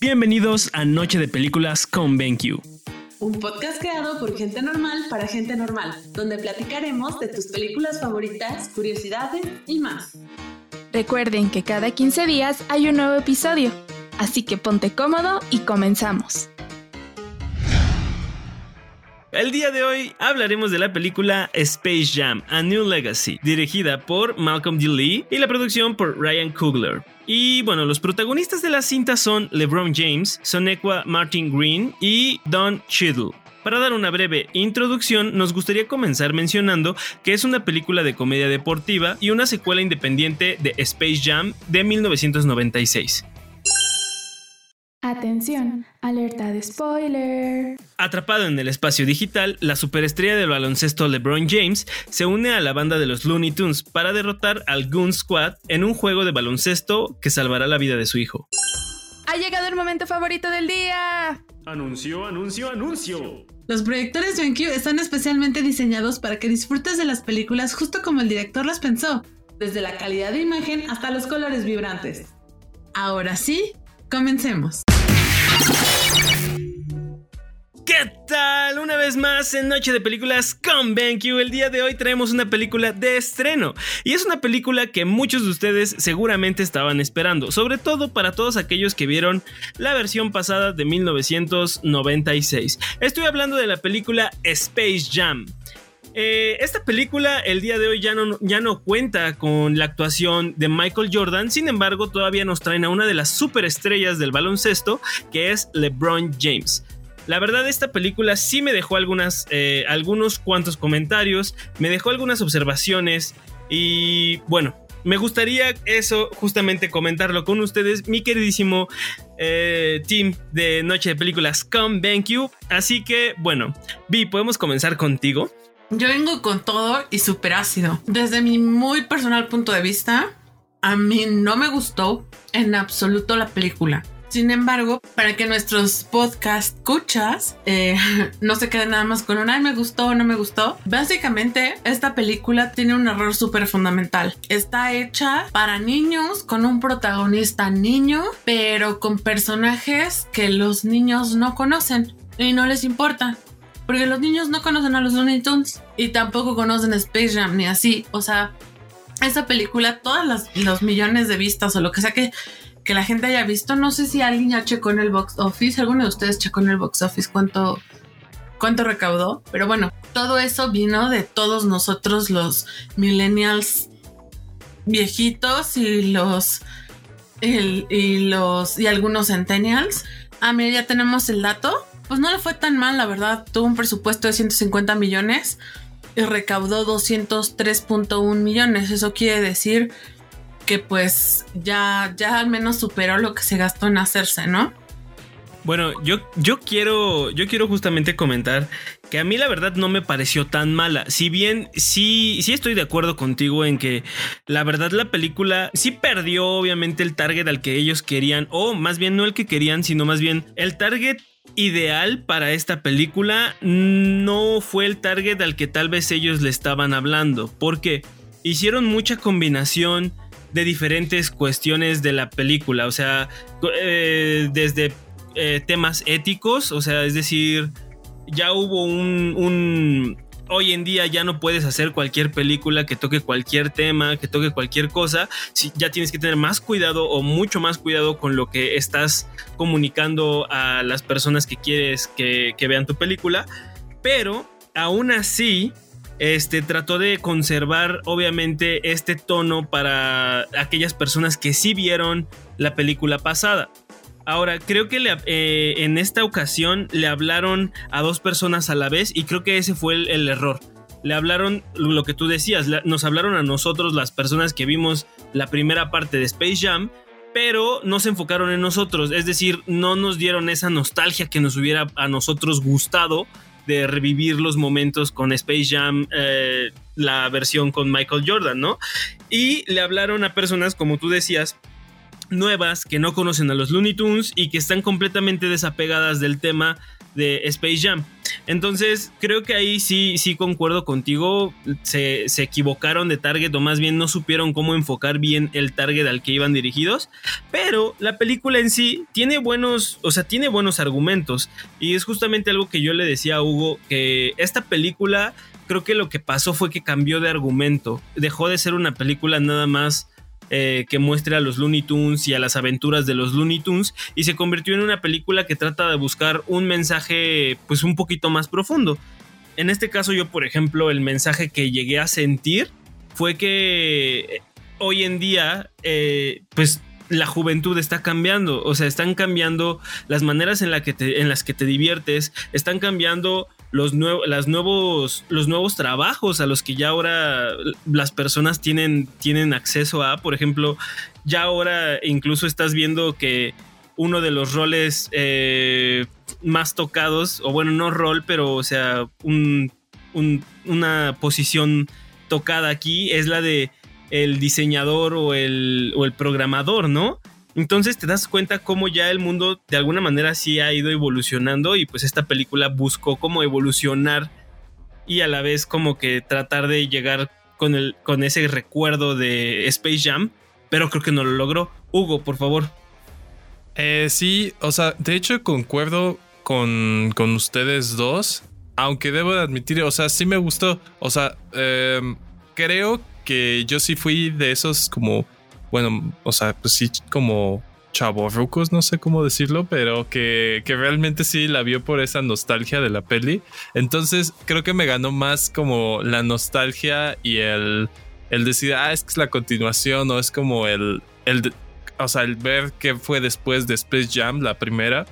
Bienvenidos a Noche de Películas con BenQ. Un podcast creado por gente normal para gente normal, donde platicaremos de tus películas favoritas, curiosidades y más. Recuerden que cada 15 días hay un nuevo episodio, así que ponte cómodo y comenzamos. El día de hoy hablaremos de la película Space Jam, A New Legacy, dirigida por Malcolm D. Lee y la producción por Ryan Coogler. Y bueno, los protagonistas de la cinta son LeBron James, Sonequa Martin Green y Don Cheadle. Para dar una breve introducción, nos gustaría comenzar mencionando que es una película de comedia deportiva y una secuela independiente de Space Jam de 1996. Atención, alerta de spoiler. Atrapado en el espacio digital, la superestrella del baloncesto LeBron James se une a la banda de los Looney Tunes para derrotar al Goon Squad en un juego de baloncesto que salvará la vida de su hijo. Ha llegado el momento favorito del día. Anuncio, anuncio, anuncio. Los proyectores BenQ están especialmente diseñados para que disfrutes de las películas justo como el director las pensó, desde la calidad de imagen hasta los colores vibrantes. Ahora sí, comencemos. ¿Qué tal? Una vez más en Noche de Películas con BenQ. El día de hoy traemos una película de estreno. Y es una película que muchos de ustedes seguramente estaban esperando. Sobre todo para todos aquellos que vieron la versión pasada de 1996. Estoy hablando de la película Space Jam. Eh, esta película el día de hoy ya no, ya no cuenta con la actuación de Michael Jordan, sin embargo todavía nos traen a una de las superestrellas del baloncesto, que es LeBron James. La verdad, esta película sí me dejó eh, algunos cuantos comentarios, me dejó algunas observaciones y bueno, me gustaría eso justamente comentarlo con ustedes, mi queridísimo eh, team de Noche de Películas con BenQ. Así que bueno, Vi, podemos comenzar contigo. Yo vengo con todo y súper ácido. Desde mi muy personal punto de vista, a mí no me gustó en absoluto la película. Sin embargo, para que nuestros podcast escuchas eh, no se queden nada más con un ay me gustó o no me gustó, básicamente esta película tiene un error súper fundamental. Está hecha para niños con un protagonista niño, pero con personajes que los niños no conocen y no les importa. Porque los niños no conocen a los Looney Tunes y tampoco conocen Space Jam ni así. O sea, esa película, todas los millones de vistas o lo que sea que que la gente haya visto. No sé si alguien ya checó en el box office, alguno de ustedes checó en el box office cuánto, cuánto recaudó. Pero bueno, todo eso vino de todos nosotros los millennials viejitos y los, y los y algunos centennials. Ah, mira, ya tenemos el dato. Pues no le fue tan mal, la verdad. Tuvo un presupuesto de 150 millones y recaudó 203.1 millones. Eso quiere decir que pues ya, ya al menos superó lo que se gastó en hacerse, ¿no? Bueno, yo, yo quiero. Yo quiero justamente comentar que a mí la verdad no me pareció tan mala. Si bien sí, sí estoy de acuerdo contigo en que la verdad la película sí perdió obviamente el target al que ellos querían. O más bien no el que querían, sino más bien el target ideal para esta película no fue el target al que tal vez ellos le estaban hablando. Porque hicieron mucha combinación de diferentes cuestiones de la película, o sea, eh, desde eh, temas éticos, o sea, es decir, ya hubo un, hoy en día ya no puedes hacer cualquier película que toque cualquier tema, que toque cualquier cosa. Si, ya tienes que tener más cuidado o mucho más cuidado con lo que estás comunicando a las personas que quieres que, que vean tu película. Pero aún así, este trató de conservar obviamente este tono para aquellas personas que sí vieron la película pasada. Ahora, creo que eh, en esta ocasión le hablaron a dos personas a la vez y creo que ese fue el, error. Le hablaron lo que tú decías, nos hablaron a nosotros las personas que vimos la primera parte de Space Jam, pero no se enfocaron en nosotros, es decir, no nos dieron esa nostalgia que nos hubiera a nosotros gustado de revivir los momentos con Space Jam, eh, la versión con Michael Jordan, ¿no? Y le hablaron a personas, como tú decías, nuevas que no conocen a los Looney Tunes y que están completamente desapegadas del tema de Space Jam. Entonces, creo que ahí sí, sí concuerdo contigo. Se, se, equivocaron de target, o más bien no supieron cómo enfocar bien el target al que iban dirigidos. Pero la película en sí tiene buenos, o sea, tiene buenos argumentos. Y es justamente algo que yo le decía a Hugo, que esta película creo que lo que pasó fue que cambió de argumento. Dejó de ser una película nada más eh, que muestre a los Looney Tunes y a las aventuras de los Looney Tunes y se convirtió en una película que trata de buscar un mensaje pues un poquito más profundo. En este caso yo por ejemplo el mensaje que llegué a sentir fue que hoy en día eh, pues la juventud está cambiando, o sea, están cambiando las maneras en, la que en las que te diviertes, están cambiando los, las nuevos, los nuevos trabajos a los que ya ahora las personas tienen, tienen acceso a. Por ejemplo, ya ahora incluso estás viendo que uno de los roles eh, más tocados, o bueno, no rol, pero o sea, una posición tocada aquí es la de el diseñador o el, o el programador, ¿no? Entonces te das cuenta cómo ya el mundo de alguna manera sí ha ido evolucionando y pues esta película buscó cómo evolucionar y a la vez como que tratar de llegar con, el, con ese recuerdo de Space Jam, pero creo que no lo logró. Hugo, por favor. Eh, sí, o sea, de hecho concuerdo con, con ustedes dos, aunque debo de admitir, o sea, sí me gustó, o sea, em, creo que yo sí fui de esos como bueno, o sea, pues sí, como chavorrucos, no sé cómo decirlo, pero que, realmente sí la vio por esa nostalgia de la peli. Entonces creo que me ganó más como la nostalgia y el, el decir, ah, es que es la continuación o es como el, el, o sea, el ver qué fue después de Space Jam, la primera.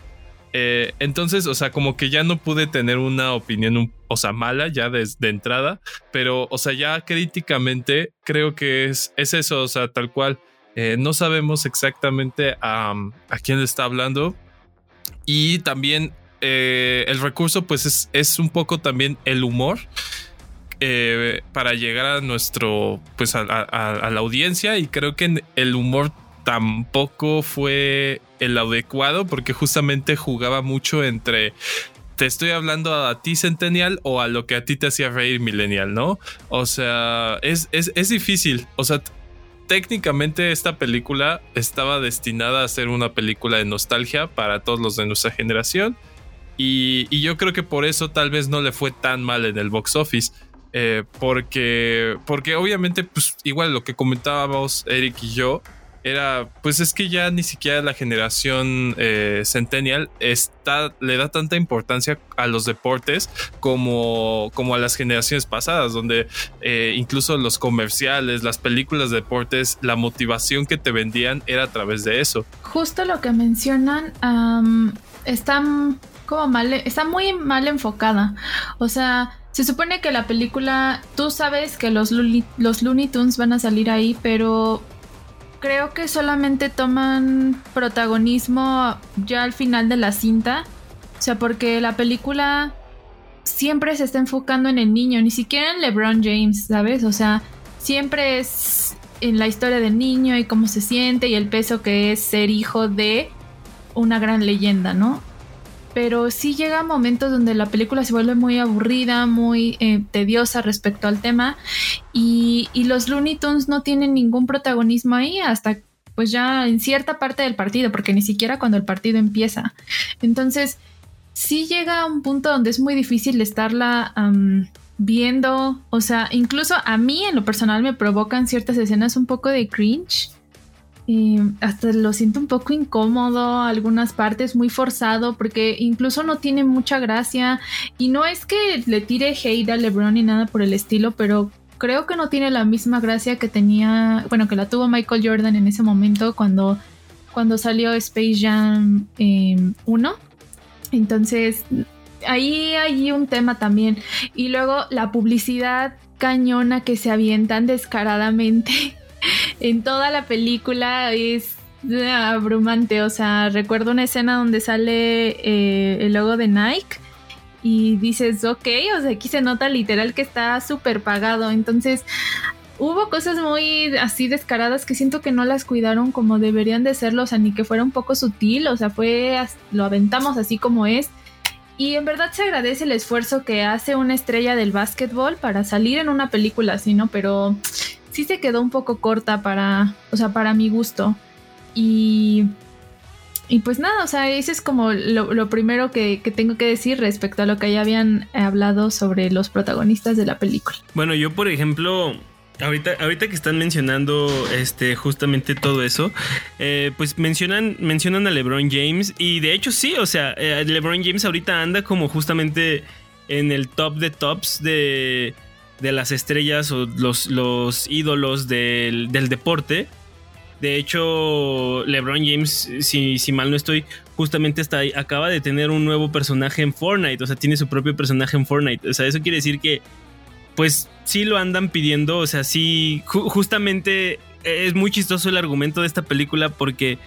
Eh, entonces, o sea, como que ya no pude tener una opinión, o sea, mala ya de, entrada, pero, o sea, ya críticamente creo que es, es eso, o sea, tal cual. Eh, no sabemos exactamente a, quién le está hablando. Y también eh, el recurso, pues es, es, un poco también el humor. para llegar a nuestro, pues a, la audiencia y creo que el humor tampoco fue el adecuado porque justamente jugaba mucho entre te estoy hablando a ti centennial o a lo que a ti te hacía reír millennial, ¿no? O sea, es, es, difícil. O sea, técnicamente esta película estaba destinada a ser una película de nostalgia para todos los de nuestra generación. Y, yo creo que por eso tal vez no le fue tan mal en el box office. Eh, porque, porque obviamente, pues igual lo que comentábamos Eric y yo, era, pues es que ya ni siquiera la generación eh, centennial está, le da tanta importancia a los deportes como, como a las generaciones pasadas, donde eh, incluso los comerciales, las películas de deportes, la motivación que te vendían era a través de eso. Justo lo que mencionan, está como mal, está muy mal enfocada. O sea, se supone que la película, tú sabes que los, los Looney Tunes van a salir ahí, pero creo que solamente toman protagonismo ya al final de la cinta. O sea, porque la película siempre se está enfocando en el niño, ni siquiera en LeBron James, ¿sabes? O sea, siempre es en la historia del niño y cómo se siente y el peso que es ser hijo de una gran leyenda, ¿no? Pero sí llega momentos donde la película se vuelve muy aburrida, muy eh, tediosa respecto al tema y, los Looney Tunes no tienen ningún protagonismo ahí hasta pues ya en cierta parte del partido, porque ni siquiera cuando el partido empieza. Entonces, sí llega a un punto donde es muy difícil estarla viendo, o sea, incluso a mí en lo personal me provocan ciertas escenas un poco de cringe hasta lo siento un poco incómodo, algunas partes muy forzado, porque incluso no tiene mucha gracia. Y no es que le tire hate a LeBron ni nada por el estilo, pero creo que no tiene la misma gracia que tenía, bueno, que la tuvo Michael Jordan en ese momento cuando, cuando salió Space Jam 1. Em, Entonces, ahí hay un tema también. Y luego la publicidad cañona que se avientan descaradamente en toda la película es abrumante. O sea, recuerdo una escena donde sale eh, el logo de Nike y dices, ok, o sea, aquí se nota literal que está súper pagado. Entonces, hubo cosas muy así descaradas que siento que no las cuidaron como deberían de serlo, o sea, ni que fuera un poco sutil, o sea, fue, lo aventamos así como es. Y en verdad se agradece el esfuerzo que hace una estrella del básquetbol para salir en una película así, ¿no? Pero sí se quedó un poco corta para, o sea, para mi gusto. Y, y pues nada, o sea, ese es como lo, primero que, que, tengo que decir respecto a lo que ya habían hablado sobre los protagonistas de la película. Bueno, yo por ejemplo, Ahorita, ahorita que están mencionando este, justamente todo eso, eh, pues mencionan, mencionan a LeBron James y de hecho sí, o sea, eh, LeBron James ahorita anda como justamente en el top de tops de, de las estrellas o los, los ídolos del, del, deporte. De hecho, LeBron James, si, si mal no estoy, justamente está ahí, acaba de tener un nuevo personaje en Fortnite, o sea, tiene su propio personaje en Fortnite. O sea, eso quiere decir que pues sí lo andan pidiendo, o sea, sí, justamente es muy chistoso el argumento de esta película porque...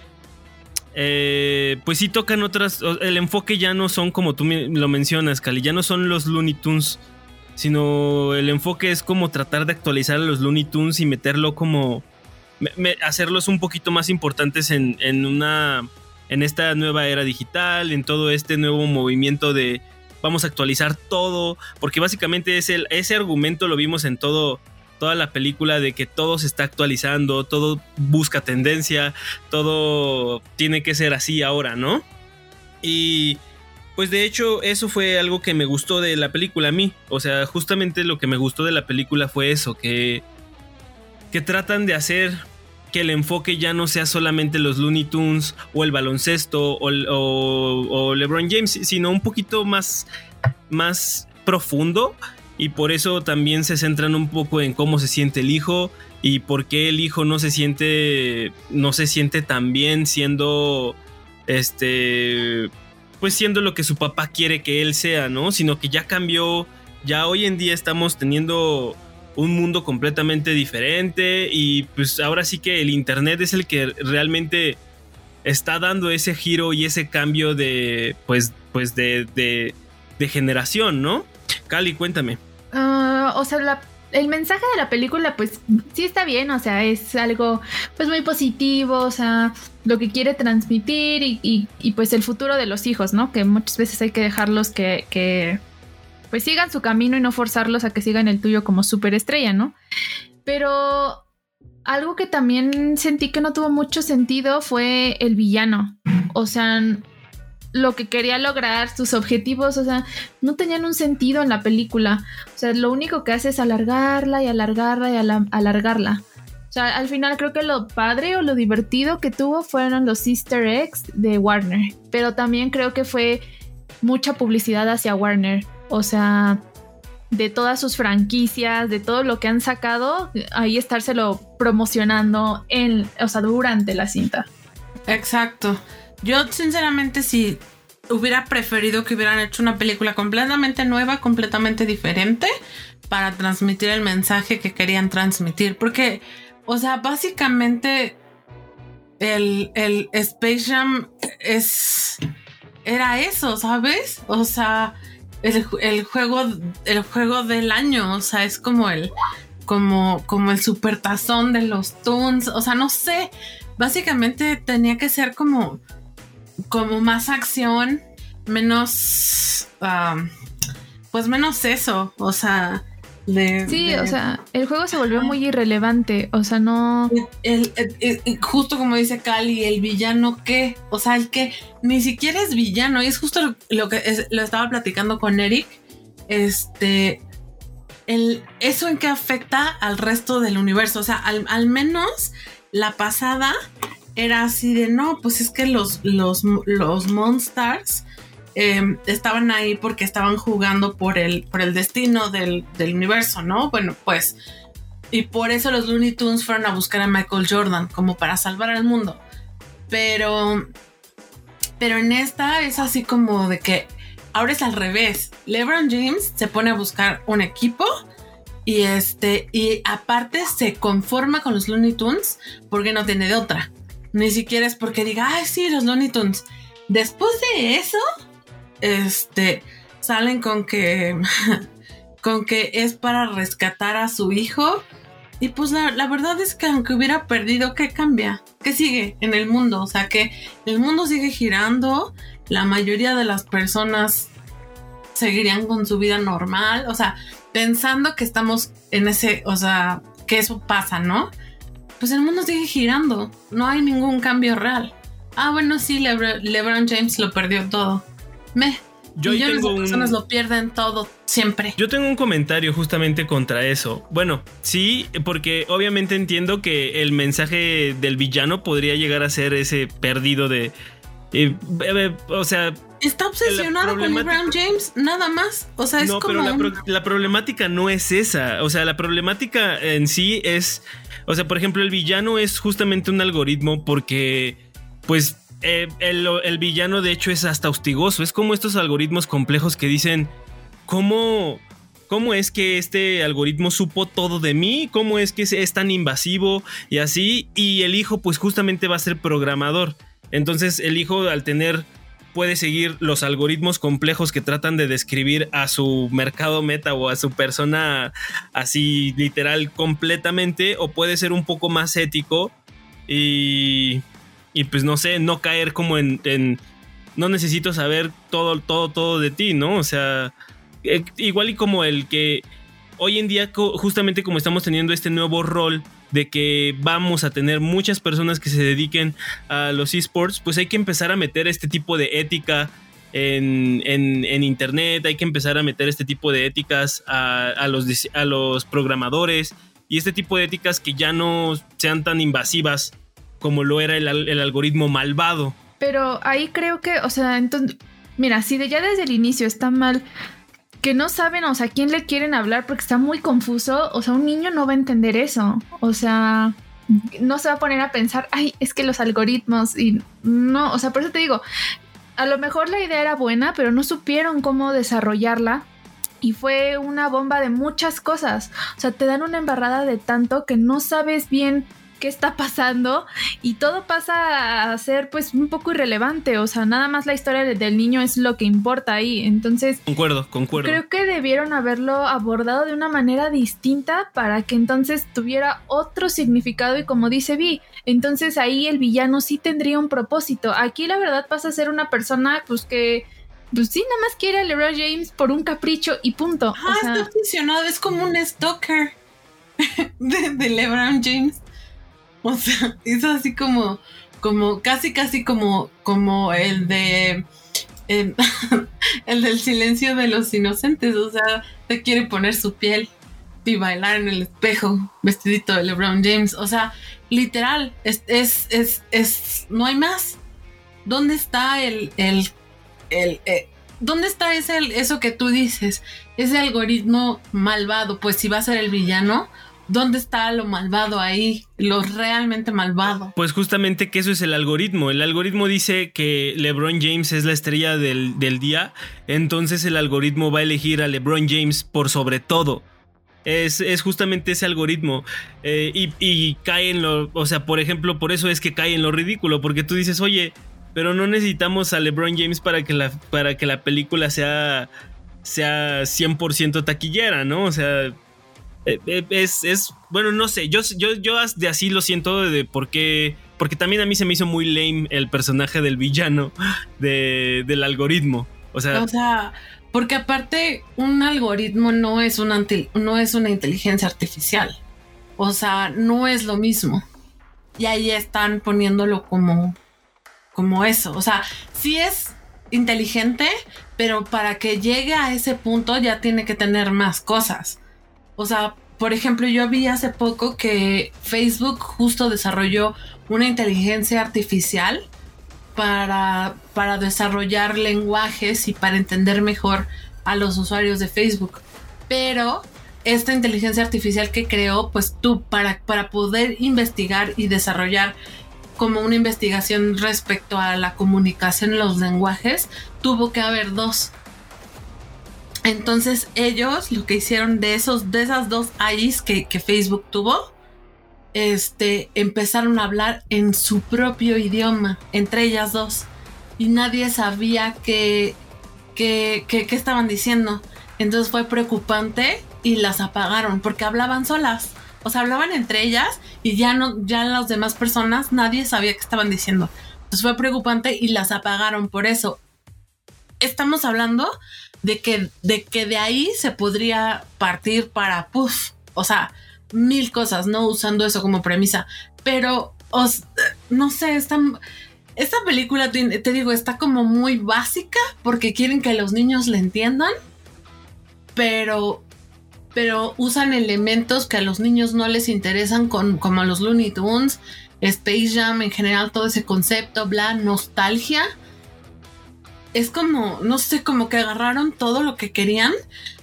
Eh, pues sí tocan otras. El enfoque ya no son como tú lo mencionas, Cali. Ya no son los Looney Tunes. Sino el enfoque es como tratar de actualizar a los Looney Tunes y meterlo como. hacerlos un poquito más importantes en, en una. En esta nueva era digital, en todo este nuevo movimiento de, vamos a actualizar todo, porque básicamente es el, ese argumento lo vimos en todo, toda la película de que todo se está actualizando, todo busca tendencia, todo tiene que ser así ahora, ¿no? Y pues de hecho eso fue algo que me gustó de la película a mí, o sea, justamente lo que me gustó de la película fue eso, que que tratan de hacer que el enfoque ya no sea solamente los Looney Tunes o el baloncesto o, LeBron James, sino un poquito más, más profundo. Y por eso también se centran un poco en cómo se siente el hijo y por qué el hijo no se siente, no se siente tan bien siendo, este, pues siendo lo que su papá quiere que él sea, ¿no? Sino que ya cambió, ya hoy en día estamos teniendo un mundo completamente diferente y pues ahora sí que el Internet es el que realmente está dando ese giro y ese cambio de pues pues de, de, generación, ¿no? Cali, cuéntame. Ah, o sea, el mensaje de la película pues sí está bien, o sea, es algo pues muy positivo, o sea, lo que quiere transmitir y, pues el futuro de los hijos, ¿no? Que muchas veces hay que dejarlos que, que pues sigan su camino y no forzarlos a que sigan el tuyo como superestrella, ¿no? Pero algo que también sentí que no tuvo mucho sentido fue el villano. O sea, lo que quería lograr, sus objetivos, o sea, no tenían un sentido en la película. O sea, lo único que hace es alargarla y alargarla y alargarla. O sea, al final creo que lo padre o lo divertido que tuvo fueron los easter eggs de Warner. Pero también creo que fue mucha publicidad hacia Warner. O sea, de todas sus franquicias, de todo lo que han sacado, ahí estárselo promocionando en, o sea, durante la cinta. Exacto. Yo sinceramente sí hubiera preferido que hubieran hecho una película completamente nueva, completamente diferente para transmitir el mensaje que querían transmitir. Porque, o sea, básicamente el, el Space Jam es... Era eso, ¿sabes? O sea el, juego, el juego del año, o sea, es como el, como, como el supertazón de los Toons, o sea, no sé, básicamente tenía que ser como, como más acción, menos, pues menos eso, o sea, sí, o sea, el juego se volvió muy irrelevante, o sea, no... El, justo como dice Cali, el villano qué, o sea, el que ni siquiera es villano, y es justo lo, que lo estaba platicando con Eric, este, el, eso en qué afecta al resto del universo, o sea, al, menos la pasada era así de, no, pues es que los, los, los Monsters Em, estaban ahí porque estaban jugando por el, por el destino del, universo, ¿no? Bueno, pues, y por eso los Looney Tunes fueron a buscar a Michael Jordan, como para salvar al mundo. Pero, pero en esta es así como de que ahora es al revés. LeBron James se pone a buscar un equipo y este, y aparte se conforma con los Looney Tunes porque no tiene de otra. Ni siquiera es porque diga, ay, sí, los Looney Tunes. Después de eso, este, salen con que, con que es para rescatar a su hijo. Y pues la, verdad es que aunque hubiera perdido, ¿qué cambia? ¿Qué sigue en el mundo? O sea, que el mundo sigue girando, la mayoría de las personas seguirían con su vida normal, o sea, pensando que estamos en ese, o sea, que eso pasa, ¿no? Pues el mundo sigue girando, no hay ningún cambio real. Ah, bueno, sí, LeBron James lo perdió todo. Me. Yo Millones tengo de personas lo pierden todo siempre. Yo tengo un comentario justamente contra eso. Bueno, sí, porque obviamente entiendo que el mensaje del villano podría llegar a ser ese perdido de. Eh, eh, o sea, Está obsesionado con LeBron James, nada más. O sea, es no, como. Pero la, problemática no es esa. O sea, la problemática en sí es. O sea, por ejemplo, el villano es justamente un algoritmo porque. Pues. Eh, el, el, villano, de hecho, es hasta hostigoso. Es como estos algoritmos complejos que dicen. ¿Cómo.? ¿Cómo es que este algoritmo supo todo de mí? ¿Cómo es que es tan invasivo y así? Y el hijo, pues justamente va a ser programador. Entonces, el hijo, al tener puede seguir los algoritmos complejos que tratan de describir a su mercado meta o a su persona así literal completamente o puede ser un poco más ético y, y pues no sé, no caer como en, en, no necesito saber todo, todo, todo de ti, ¿no? O sea, eh, igual y como el que hoy en día justamente como estamos teniendo este nuevo rol de que vamos a tener muchas personas que se dediquen a los esports, pues hay que empezar a meter este tipo de ética en, internet, hay que empezar a meter este tipo de éticas a, los, a los programadores y este tipo de éticas que ya no sean tan invasivas como lo era el, el algoritmo malvado. Pero ahí creo que, o sea, entonces, mira, si de ya desde el inicio está mal que no saben, o sea, quién le quieren hablar porque está muy confuso, o sea, un niño no va a entender eso, o sea, no se va a poner a pensar, ay, es que los algoritmos y no, o sea, por eso te digo, a lo mejor la idea era buena, pero no supieron cómo desarrollarla. Y fue una bomba de muchas cosas. O sea, te dan una embarrada de tanto que no sabes bien qué está pasando y todo pasa a ser pues un poco irrelevante, o sea, nada más la historia del niño es lo que importa ahí, entonces... Concuerdo, concuerdo. Creo que debieron haberlo abordado de una manera distinta para que entonces tuviera otro significado y como dice Vi, entonces ahí el villano sí tendría un propósito. Aquí la verdad pasa a ser una persona pues que pues sí, nada más quiere a LeBron James por un capricho y punto. Ah, está funcionado, es como un stalker de, de LeBron James. O sea, es así como, como, casi, casi como, como el de, el del silencio de los inocentes. O sea, te quiere poner su piel y bailar en el espejo vestidito de LeBron James. O sea, literal, es, es, es, es no hay más. ¿Dónde está el, el, el, eh, ¿dónde está ese, eso que tú dices? Ese algoritmo malvado, pues si va a ser el villano, ¿Dónde está lo malvado ahí? Lo realmente malvado. Pues justamente que eso es el algoritmo. El algoritmo dice que LeBron James es la estrella del, día. Entonces el algoritmo va a elegir a LeBron James por sobre todo. Es, justamente ese algoritmo. Eh, y, y, cae en lo. O sea, por ejemplo, por eso es que cae en lo ridículo. Porque tú dices, oye, pero no necesitamos a LeBron James para que la, para que la película sea, sea 100% taquillera, ¿no? O sea es, es, bueno, no sé, yo, yo, yo de así lo siento de por qué, porque también a mí se me hizo muy lame el personaje del villano de, del algoritmo. O sea, o sea, porque aparte un algoritmo no es una, no es una inteligencia artificial. O sea, no es lo mismo. Y ahí están poniéndolo como, como eso. O sea, sí es inteligente, pero para que llegue a ese punto ya tiene que tener más cosas. O sea, por ejemplo, yo vi hace poco que Facebook justo desarrolló una inteligencia artificial para, para desarrollar lenguajes y para entender mejor a los usuarios de Facebook. Pero esta inteligencia artificial que creó, pues tú, para, para poder investigar y desarrollar como una investigación respecto a la comunicación en los lenguajes, tuvo que haber dos. Entonces ellos lo que hicieron de esos, de esas dos AIs que, Facebook tuvo, este, empezaron a hablar en su propio idioma, entre ellas dos. Y nadie sabía qué que, que, estaban diciendo. Entonces fue preocupante y las apagaron porque hablaban solas. O sea, hablaban entre ellas y ya no, ya las demás personas, nadie sabía qué estaban diciendo. Entonces fue preocupante y las apagaron por eso. Estamos hablando de que, de que de ahí se podría partir para, puff, o sea, mil cosas, ¿no? Usando eso como premisa. Pero, os, no sé, esta, esta película, te digo, está como muy básica porque quieren que los niños le entiendan, pero, pero usan elementos que a los niños no les interesan, con, como los Looney Tunes, Space Jam, en general todo ese concepto, bla, nostalgia es como, no sé, como que agarraron todo lo que querían.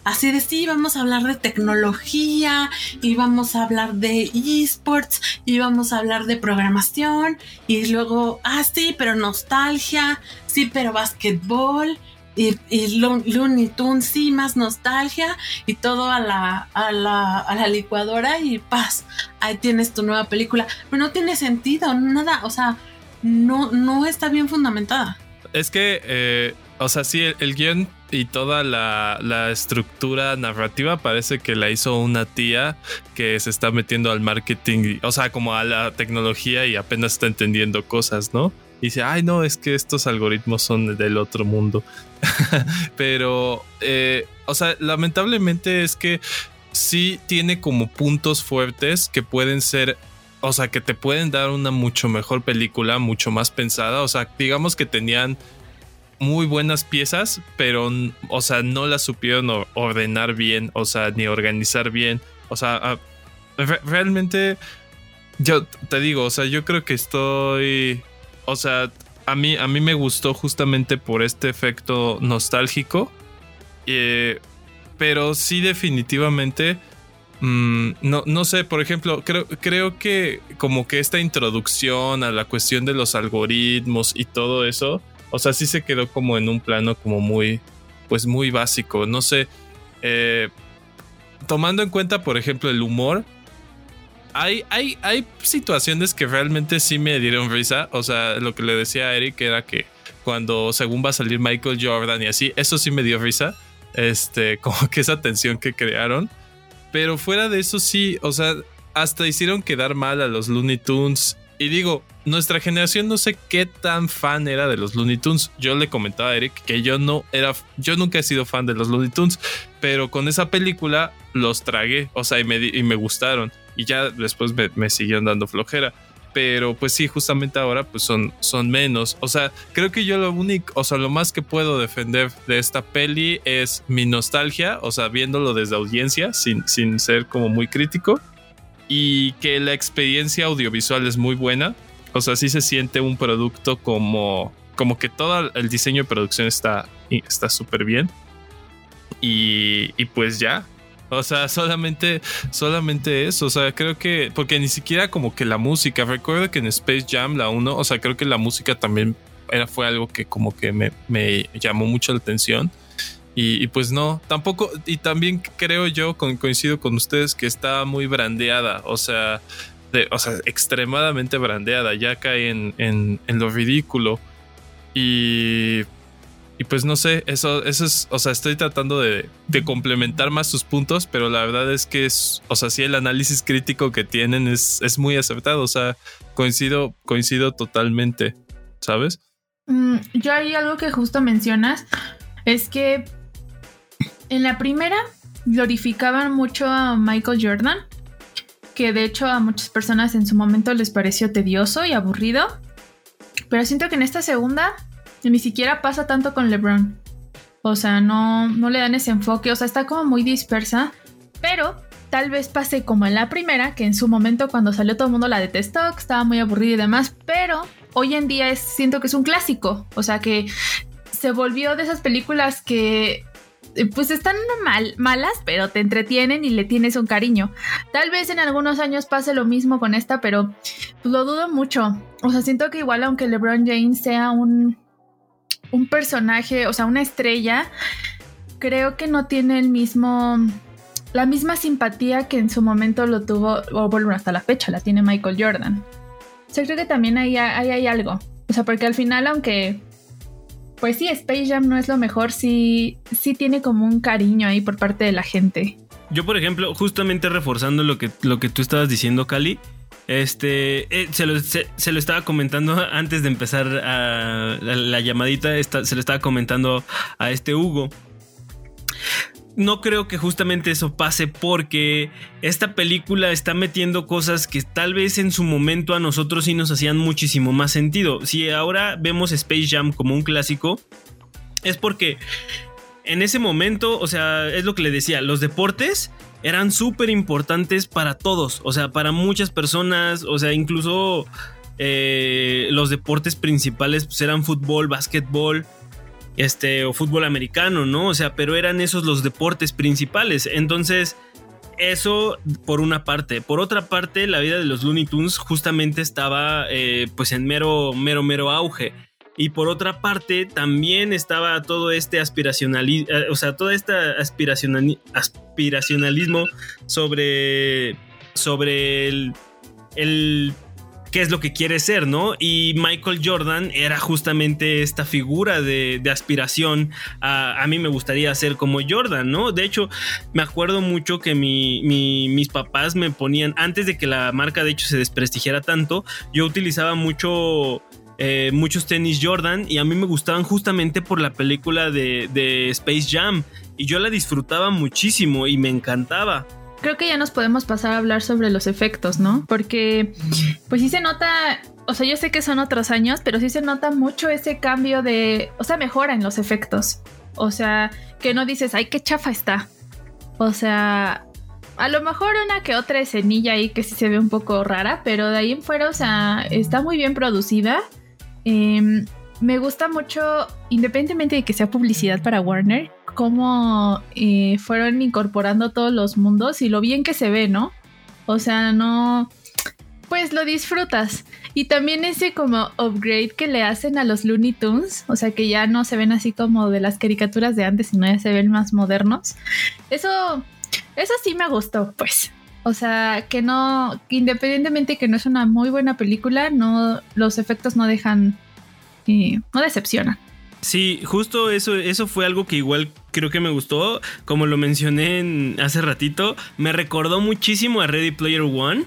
Así de sí, vamos a hablar de tecnología, y vamos a hablar de esports, y vamos a hablar de programación, y luego, ah, sí, pero nostalgia, sí, pero básquetbol, y, y Looney Tunes, sí, más nostalgia, y todo a la, a la, a la licuadora, y paz, ahí tienes tu nueva película. Pero no tiene sentido, nada, o sea, no, no está bien fundamentada. Es que, eh, o sea, sí, el, guion y toda la, estructura narrativa parece que la hizo una tía que se está metiendo al marketing, o sea, como a la tecnología y apenas está entendiendo cosas, ¿no? Y dice, ay, no, es que estos algoritmos son del otro mundo. Pero, eh, o sea, lamentablemente es que sí tiene como puntos fuertes que pueden ser o sea, que te pueden dar una mucho mejor película, mucho más pensada. O sea, digamos que tenían muy buenas piezas, pero, o sea, no las supieron ordenar bien, o sea, ni organizar bien. O sea, ah, realmente, yo te digo, o sea, yo creo que estoy, o sea, a mí, a mí me gustó justamente por este efecto nostálgico. Eh, pero sí definitivamente Mm, no, no sé, por ejemplo, creo, creo que como que esta introducción a la cuestión de los algoritmos y todo eso, o sea, sí se quedó como en un plano como muy, pues muy básico, no sé, eh, tomando en cuenta, por ejemplo, el humor, hay, hay, hay situaciones que realmente sí me dieron risa, o sea, lo que le decía a Eric era que cuando según va a salir Michael Jordan y así, eso sí me dio risa, este, como que esa tensión que crearon. Pero fuera de eso sí, o sea, hasta hicieron quedar mal a los Looney Tunes. Y digo, nuestra generación no sé qué tan fan era de los Looney Tunes. Yo le comentaba a Eric que yo no era, yo nunca he sido fan de los Looney Tunes, pero con esa película los tragué, o sea, y me, y me gustaron. Y ya después me, me siguieron dando flojera pero pues sí, justamente ahora pues son, son menos. O sea, creo que yo lo único, o sea, lo más que puedo defender de esta peli es mi nostalgia, o sea, viéndolo desde audiencia, sin, sin ser como muy crítico, y que la experiencia audiovisual es muy buena. O sea, sí se siente un producto como, como que todo el diseño de producción está súper bien. Y, y pues ya, o sea, solamente, solamente eso. O sea, creo que, porque ni siquiera como que la música, recuerdo que en Space Jam, la 1, o sea, creo que la música también era, fue algo que como que me, me llamó mucho la atención. Y, pues no, tampoco, y también creo yo, coincido con ustedes, que está muy brandeada, o sea, de, o sea, extremadamente brandeada, ya cae en, en, en lo ridículo. Y y pues no sé, eso, eso es, o sea, estoy tratando de, complementar más sus puntos, pero la verdad es que es, o sea, sí el análisis crítico que tienen es, es muy acertado, o sea, coincido, coincido totalmente, ¿sabes? Mm, yo hay algo que justo mencionas, es que en la primera glorificaban mucho a Michael Jordan, que de hecho a muchas personas en su momento les pareció tedioso y aburrido, pero siento que en esta segunda ni siquiera pasa tanto con LeBron. O sea, no, no le dan ese enfoque. O sea, está como muy dispersa. Pero tal vez pase como en la primera, que en su momento cuando salió todo el mundo la detestó, que estaba muy aburrida y demás. Pero hoy en día es, siento que es un clásico. O sea, que se volvió de esas películas que eh, pues están mal, malas, pero te entretienen y le tienes un cariño. Tal vez en algunos años pase lo mismo con esta, pero pues, lo dudo mucho. O sea, siento que igual aunque LeBron James sea un un personaje, o sea, una estrella, creo que no tiene el mismo, la misma simpatía que en su momento lo tuvo, o bueno, hasta la fecha la tiene Michael Jordan. O sea, creo que también ahí, hay algo. O sea, porque al final, aunque, pues sí, Space Jam no es lo mejor, sí, sí tiene como un cariño ahí por parte de la gente. Yo, por ejemplo, justamente reforzando lo que, lo que tú estabas diciendo, Cali, este, eh, se, lo, estaba comentando antes de empezar a, la, llamadita, se lo estaba comentando a este Hugo. no creo que justamente eso pase porque esta película está metiendo cosas que tal vez en su momento a nosotros sí nos hacían muchísimo más sentido. Si ahora vemos Space Jam como un clásico, es porque en ese momento, o sea, es lo que le decía, los deportes eran súper importantes para todos, o sea, para muchas personas, o sea, incluso eh, los deportes principales pues, eran fútbol, básquetbol, este, o fútbol americano, ¿no? O sea, pero eran esos los deportes principales. Entonces, eso por una parte. Por otra parte, la vida de los Looney Tunes justamente estaba eh, pues en mero, mero, mero auge. Y por otra parte, también estaba todo este aspiracionalismo, eh, o sea, todo este aspiracionalismo sobre, sobre el, el qué es lo que quiere ser, ¿no? Y Michael Jordan era justamente esta figura de, aspiración a, a, mí me gustaría ser como Jordan, ¿no? De hecho, me acuerdo mucho que mis papás me ponían, antes de que la marca de hecho se desprestigiara tanto, yo utilizaba mucho... Eh, muchos tenis Jordan y a mí me gustaban justamente por la película de, de Space Jam y yo la disfrutaba muchísimo y me encantaba creo que ya nos podemos pasar a hablar sobre los efectos, ¿no? Porque pues sí se nota, o sea, yo sé que son otros años, pero sí se nota mucho ese cambio de, o sea, mejora en los efectos. O sea, que no dices, ay, qué chafa está. O sea, a lo mejor una que otra escenilla ahí que sí se ve un poco rara, pero de ahí en fuera, o sea, está muy bien producida. Eh, me gusta mucho, independientemente de que sea publicidad para Warner, cómo eh, fueron incorporando todos los mundos y lo bien que se ve, ¿no? O sea, no, pues lo disfrutas. Y también ese como upgrade que le hacen a los Looney Tunes, o sea que ya no se ven así como de las caricaturas de antes, sino ya se ven más modernos. Eso, eso sí me gustó, pues. O sea, que no, independientemente que no es una muy buena película, no, los efectos no dejan y no decepciona. Sí, justo eso, eso fue algo que igual creo que me gustó. Como lo mencioné hace ratito, me recordó muchísimo a Ready Player One.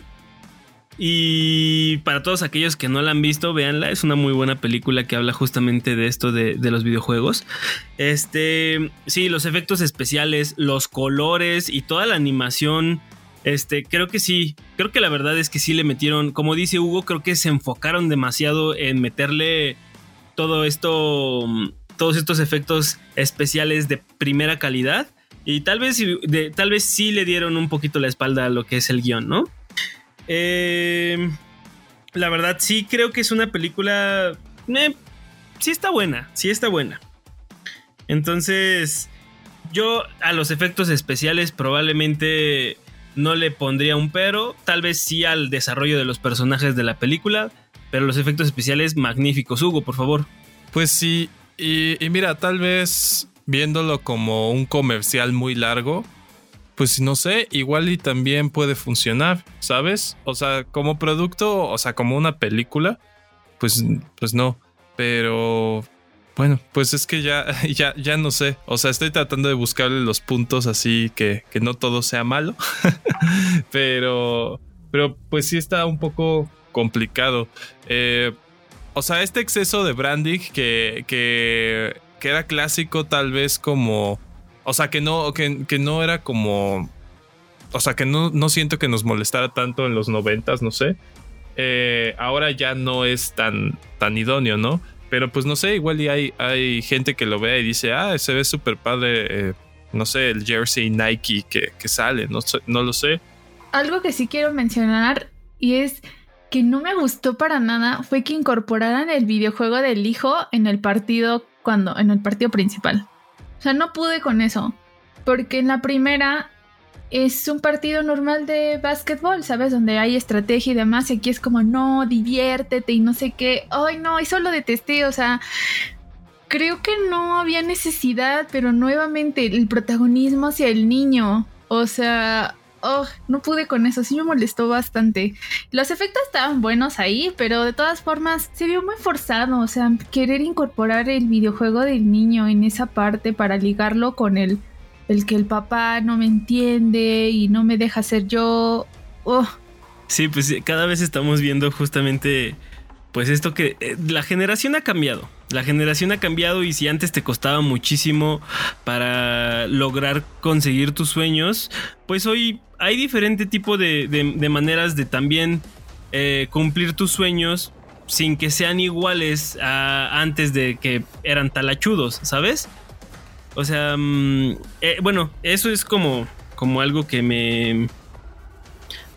Y para todos aquellos que no la han visto, véanla. Es una muy buena película que habla justamente de esto de, de, los videojuegos. Este, sí, los efectos especiales, los colores y toda la animación. Este, creo que sí. Creo que la verdad es que sí le metieron, como dice Hugo, creo que se enfocaron demasiado en meterle todo esto, todos estos efectos especiales de primera calidad. Y tal vez, tal vez sí le dieron un poquito la espalda a lo que es el guion, ¿no? Eh, la verdad, sí creo que es una película. Eh, sí está buena, sí está buena. Entonces, yo a los efectos especiales probablemente no le pondría un pero. Tal vez sí al desarrollo de los personajes de la película. Pero los efectos especiales magníficos. Hugo, por favor. Pues sí, y, mira, tal vez viéndolo como un comercial muy largo, pues no sé, igual y también puede funcionar, ¿sabes? O sea, como producto, o sea, como una película, pues, pues no. Pero bueno, pues es que ya, ya, ya no sé. O sea, estoy tratando de buscarle los puntos así que, que no todo sea malo. pero, pero pues sí está un poco complicado. Eh, o sea, este exceso de branding que, que, que, era clásico tal vez como... O sea, que no, que, que no era como... O sea, que no, no, siento que nos molestara tanto en los noventas, no sé. Eh, ahora ya no es tan, tan idóneo, ¿no? Pero pues no sé, igual y hay, hay gente que lo ve y dice, ah, se ve súper padre, eh, no sé, el jersey Nike que, que sale, no, no lo sé. Algo que sí quiero mencionar y es que no me gustó para nada fue que incorporaran el videojuego del hijo en el partido cuando en el partido principal. O sea, no pude con eso, porque en la primera es un partido normal de básquetbol, ¿sabes? Donde hay estrategia y demás, y aquí es como, no, diviértete y no sé qué. Ay, no, eso lo detesté, o sea, creo que no había necesidad, pero nuevamente el protagonismo hacia el niño, o sea, oh, no pude con eso, sí me molestó bastante. Los efectos estaban buenos ahí, pero de todas formas se vio muy forzado, o sea, querer incorporar el videojuego del niño en esa parte para ligarlo con el, el que el papá no me entiende y no me deja ser yo. Oh. Sí, pues cada vez estamos viendo justamente pues esto que eh, la generación ha cambiado. La generación ha cambiado y si antes te costaba muchísimo para lograr conseguir tus sueños, pues hoy hay diferente tipo de, maneras de también eh, cumplir tus sueños sin que sean iguales a antes de que eran talachudos, ¿sabes? O sea, mm, eh, bueno, eso es como, como algo que me,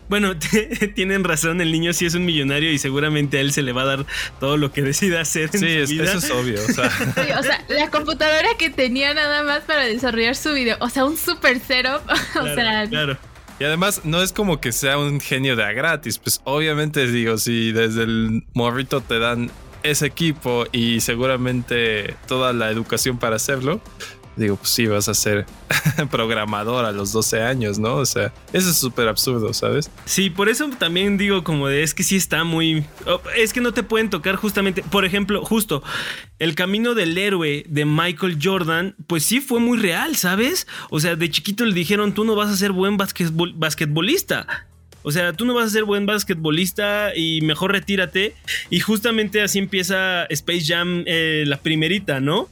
bueno, tienen razón, el niño sí es un millonario y seguramente a él se le va a dar todo lo que decida hacer. En sí, su vida. eso es obvio. O sea. o sea, la computadora que tenía nada más para desarrollar su video, o sea, un super cero. o sea, claro. Y además no es como que sea un genio de a gratis, pues obviamente digo, si desde el morrito te dan ese equipo y seguramente toda la educación para hacerlo, digo, pues sí, vas a ser programador a los 12 años, ¿no? O sea, eso es súper absurdo, ¿sabes? Sí, por eso también digo como de, es que sí está muy... Oh, es que no te pueden tocar justamente, por ejemplo, justo, el camino del héroe de Michael Jordan, pues sí fue muy real, ¿sabes? O sea, de chiquito le dijeron, tú no vas a ser buen basquetbolista. O sea, tú no vas a ser buen basquetbolista y mejor retírate. Y justamente así empieza Space Jam, eh, la primerita, ¿no?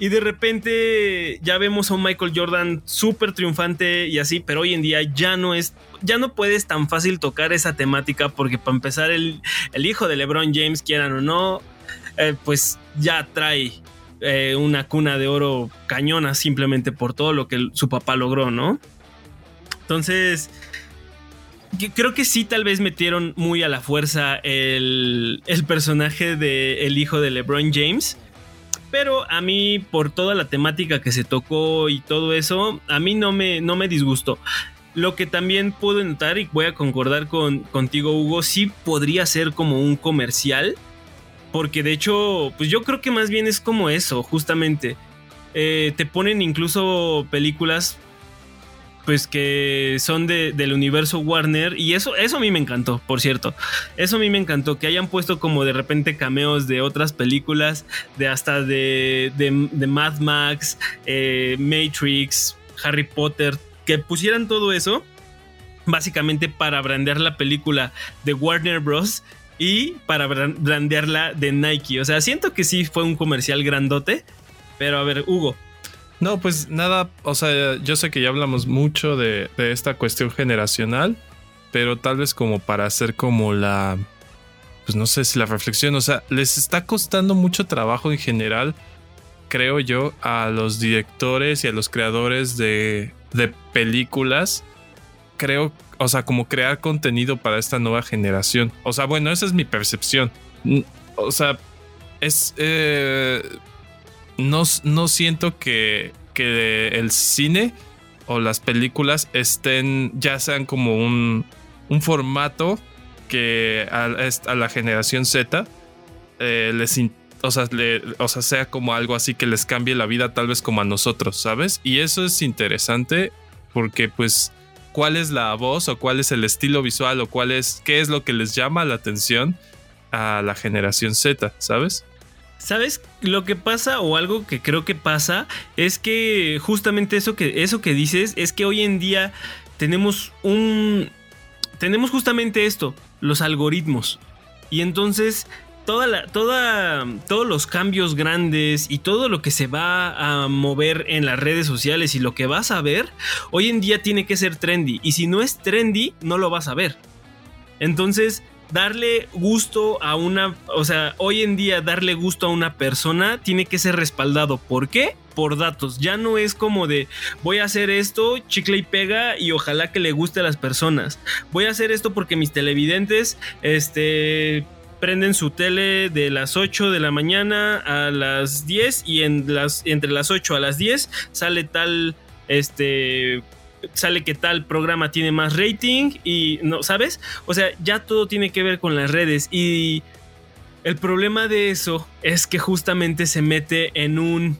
Y de repente ya vemos a un Michael Jordan súper triunfante y así, pero hoy en día ya no es, ya no puedes tan fácil tocar esa temática porque para empezar el, hijo de LeBron James, quieran o no, eh, pues ya trae eh, una cuna de oro cañona simplemente por todo lo que su papá logró, ¿no? Entonces, creo que sí, tal vez metieron muy a la fuerza el, personaje del el hijo de LeBron James pero a mí, por toda la temática que se tocó y todo eso, a mí no me, no me disgustó. Lo que también puedo notar, y voy a concordar con, contigo, Hugo, sí podría ser como un comercial. Porque de hecho, pues yo creo que más bien es como eso, justamente. Eh, te ponen incluso películas pues que son del universo Warner y eso, eso a mí me encantó, por cierto. Eso a mí me encantó, que hayan puesto como de repente cameos de otras películas, de hasta de, de, Mad Max, eh, Matrix, Harry Potter, que pusieran todo eso básicamente para brandear la película de Warner Bros. Y para brandearla de Nike. O sea, siento que sí fue un comercial grandote. Pero a ver, Hugo, no, pues nada, o sea, yo sé que ya hablamos mucho de, esta cuestión generacional, pero tal vez como para hacer como la, pues no sé si la reflexión, o sea, les está costando mucho trabajo en general, creo yo, a los directores y a los creadores de, de películas, creo, o sea, como crear contenido para esta nueva generación. O sea, bueno, esa es mi percepción. O sea, es... Eh, no, siento que, el cine o las películas estén, ya sean como un, formato que a, la generación Z eh, les o sea, o sea, sea como algo así que les cambie la vida tal vez como a nosotros, ¿sabes? Y eso es interesante porque pues cuál es la voz o cuál es el estilo visual o cuál es qué es lo que les llama la atención a la generación Z, ¿sabes? ¿Sabes? Lo que pasa o algo que creo que pasa es que justamente eso que, eso que dices es que hoy en día tenemos un... Tenemos justamente esto, los algoritmos. Y entonces toda la, toda, todos los cambios grandes y todo lo que se va a mover en las redes sociales y lo que vas a ver, hoy en día tiene que ser trendy. Y si no es trendy, no lo vas a ver. Entonces, darle gusto a una, o sea, hoy en día darle gusto a una persona tiene que ser respaldado. ¿Por qué? Por datos. Ya no es como de voy a hacer esto, chicle y pega y ojalá que le guste a las personas. Voy a hacer esto porque mis televidentes, este prenden su tele de las 8 de la mañana a las 10 y en las entre las 8 a las 10 sale tal este sale que tal programa tiene más rating y no, ¿sabes? O sea, ya todo tiene que ver con las redes y el problema de eso es que justamente se mete en un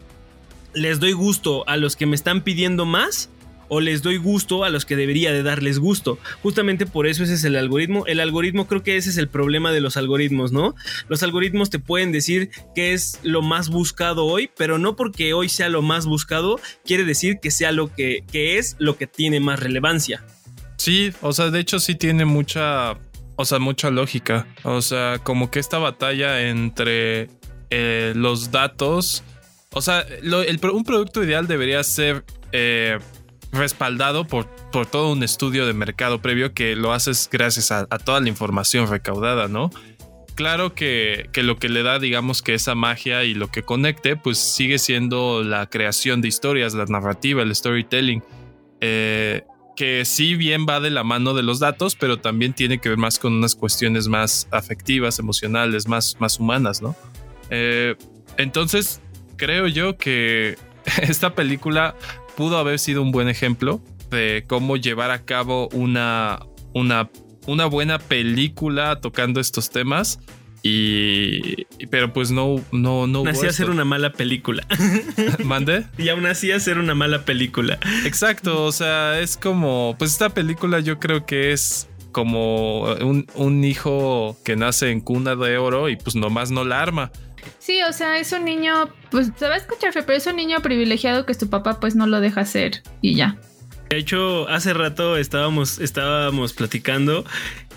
les doy gusto a los que me están pidiendo más o les doy gusto a los que debería de darles gusto. Justamente por eso ese es el algoritmo. El algoritmo creo que ese es el problema de los algoritmos, ¿no? Los algoritmos te pueden decir qué es lo más buscado hoy, pero no porque hoy sea lo más buscado quiere decir que sea lo que, que es lo que tiene más relevancia. Sí, o sea, de hecho sí tiene mucha, o sea, mucha lógica. O sea, como que esta batalla entre eh, los datos, o sea, un producto ideal debería ser eh, respaldado por, por todo un estudio de mercado previo que lo haces gracias a, toda la información recaudada, ¿no? Claro que, que, lo que le da, digamos, que esa magia y lo que conecte, pues sigue siendo la creación de historias, la narrativa, el storytelling. Eh, que sí bien va de la mano de los datos, pero también tiene que ver más con unas cuestiones más afectivas, emocionales, más, más humanas, ¿no? Eh, entonces, creo yo que esta película pudo haber sido un buen ejemplo de cómo llevar a cabo una, una, una buena película tocando estos temas y, pero pues no, no, no. Aún así hacer una mala película. ¿Mande? Y aún así hacer una mala película. Exacto. O sea, es como, pues esta película yo creo que es como un, un hijo que nace en cuna de oro y pues nomás no la arma. Sí, o sea, es un niño, pues se va a escuchar, pero es un niño privilegiado que su papá pues no lo deja hacer y ya. De hecho, hace rato estábamos, estábamos platicando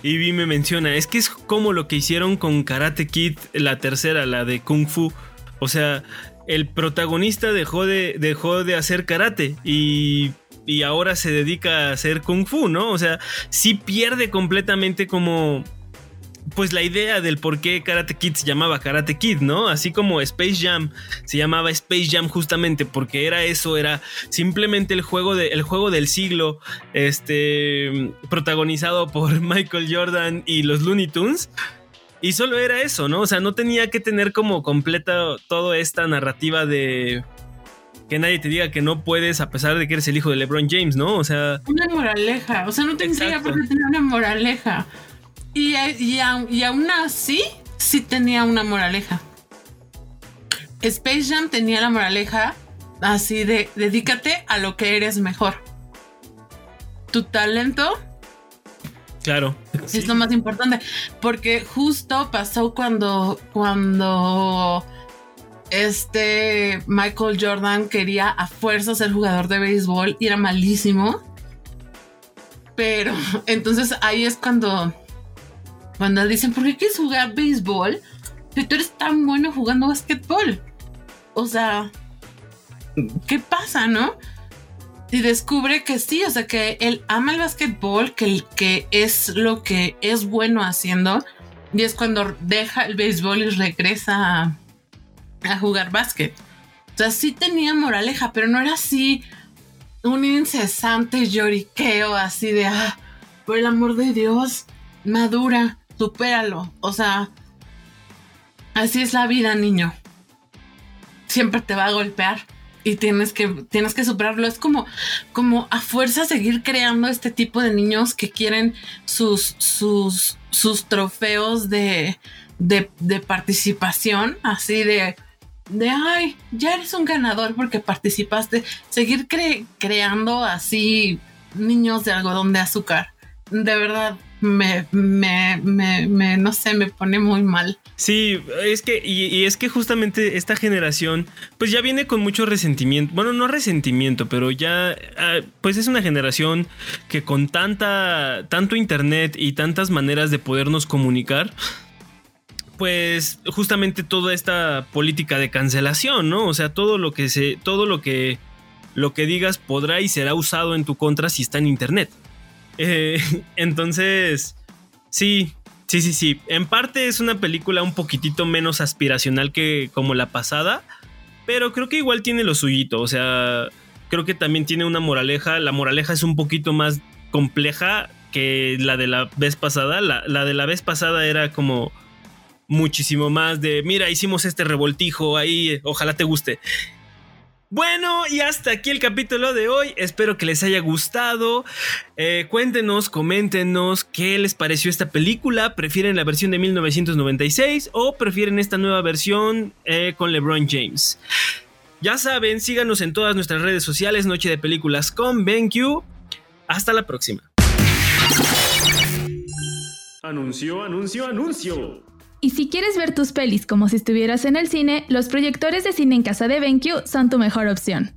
y Vi me menciona, es que es como lo que hicieron con Karate Kid, la tercera, la de Kung Fu. O sea, el protagonista dejó de, dejó de hacer karate y, y ahora se dedica a hacer Kung Fu, ¿no? O sea, sí pierde completamente como pues la idea del por qué Karate Kid se llamaba Karate Kid, ¿no? Así como Space Jam se llamaba Space Jam justamente porque era eso, era simplemente el juego, de, el juego del siglo, este, protagonizado por Michael Jordan y los Looney Tunes. Y solo era eso, ¿no? O sea, no tenía que tener como completa toda esta narrativa de que nadie te diga que no puedes a pesar de que eres el hijo de LeBron James, ¿no? O sea... Una moraleja, o sea, no tendría por qué tener una moraleja. Y, y, aún así, sí tenía una moraleja. Space Jam tenía la moraleja así de dedícate a lo que eres mejor. Tu talento. Claro. Es lo más importante. Porque justo pasó cuando. cuando. Este Michael Jordan quería a fuerza ser jugador de béisbol y era malísimo. Pero entonces ahí es cuando cuando dicen, ¿por qué quieres jugar béisbol? Si tú eres tan bueno jugando básquetbol. O sea, ¿qué pasa, no? Y descubre que sí, o sea, que él ama el básquetbol, que, que es lo que es bueno haciendo. Y es cuando deja el béisbol y regresa a, a jugar básquet. O sea, sí tenía moraleja, pero no era así un incesante lloriqueo así de, ah, por el amor de Dios, madura supéralo. O sea, así es la vida, niño. Siempre te va a golpear y tienes que, tienes que superarlo. Es como, como a fuerza seguir creando este tipo de niños que quieren sus, sus, sus trofeos de, de, participación, así de, de, ay, ya eres un ganador porque participaste. Seguir creando así niños de algodón de azúcar. De verdad, me, me, me, no sé, me pone muy mal. Sí, es que, y, es que justamente esta generación, pues ya viene con mucho resentimiento. Bueno, no resentimiento, pero ya, ah, pues es una generación que con tanta, tanto internet y tantas maneras de podernos comunicar, pues justamente toda esta política de cancelación, ¿no? O sea, todo lo que se, todo lo que, lo que digas podrá y será usado en tu contra si está en internet. Eh, entonces, sí, sí, sí, sí. En parte es una película un poquitito menos aspiracional que como la pasada, pero creo que igual tiene lo suyito. O sea, creo que también tiene una moraleja. La moraleja es un poquito más compleja que la de la vez pasada. La, la de la vez pasada era como muchísimo más de, mira, hicimos este revoltijo ahí, ojalá te guste. Bueno, y hasta aquí el capítulo de hoy. Espero que les haya gustado. Eh, cuéntenos, coméntenos qué les pareció esta película. ¿Prefieren la versión de 1996 o prefieren esta nueva versión eh, con LeBron James? Ya saben, síganos en todas nuestras redes sociales, Noche de Películas con BenQ. Hasta la próxima. Anuncio, anuncio, anuncio. Y si quieres ver tus pelis como si estuvieras en el cine, los proyectores de cine en casa de BenQ son tu mejor opción.